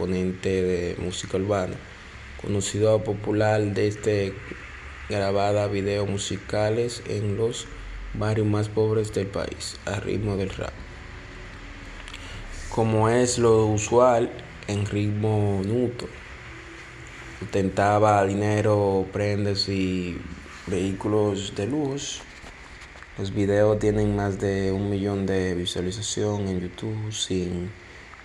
Ponente de música urbana, conocido popular desde grabada videos musicales en los barrios más pobres del país, a ritmo del rap. Como es lo usual en ritmo nuto, intentaba dinero, prendas y vehículos de luz. Los videos tienen más de un millón de visualización en YouTube sin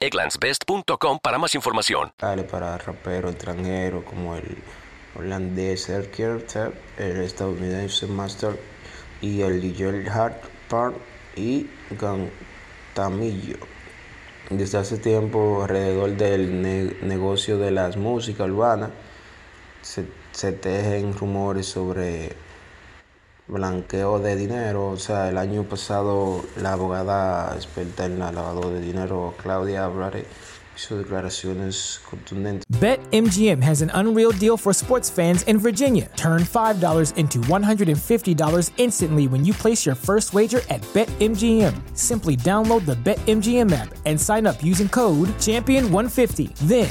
egglandsbest.com para más información. Para raperos extranjeros como el holandés Erkier, el estadounidense Master y el DJ Hard Park y Gantamillo. Desde hace tiempo, alrededor del ne negocio de las músicas urbanas, se tejen rumores sobre blanqueo de dinero. O sea, el año pasado la abogada experta en la lavado de dinero, Claudia Abrare, hizo declaraciones contundentes. BetMGM has an unreal deal for sports fans in Virginia. Turn $5 into $150 instantly when you place your first wager at BetMGM. Simply download the BetMGM app and sign up using code Champion150. Then,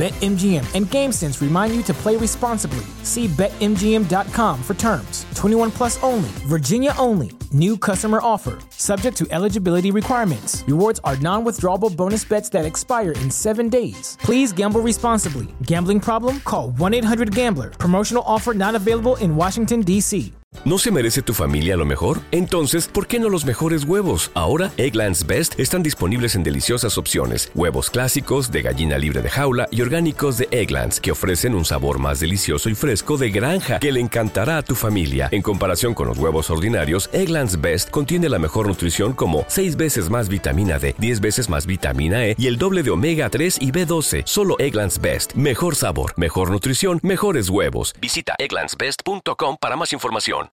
BetMGM and GameSense remind you to play responsibly. See BetMGM.com for terms. 21 plus only, Virginia only. New customer offer, subject to eligibility requirements. Rewards are non withdrawable bonus bets that expire in seven days. Please gamble responsibly. Gambling problem? Call 1 800 Gambler. Promotional offer not available in Washington, D.C. ¿No se merece tu familia lo mejor? Entonces, ¿por qué no los mejores huevos? Ahora, Eggland's Best están disponibles en deliciosas opciones. Huevos clásicos, de gallina libre de jaula y orgánicos de Egglands, que ofrecen un sabor más delicioso y fresco de granja que le encantará a tu familia. En comparación con los huevos ordinarios, Eggland's Best contiene la mejor nutrición como 6 veces más vitamina D, 10 veces más vitamina E y el doble de omega 3 y B12. Solo Eggland's Best. Mejor sabor, mejor nutrición, mejores huevos. Visita egglandsbest.com para más información.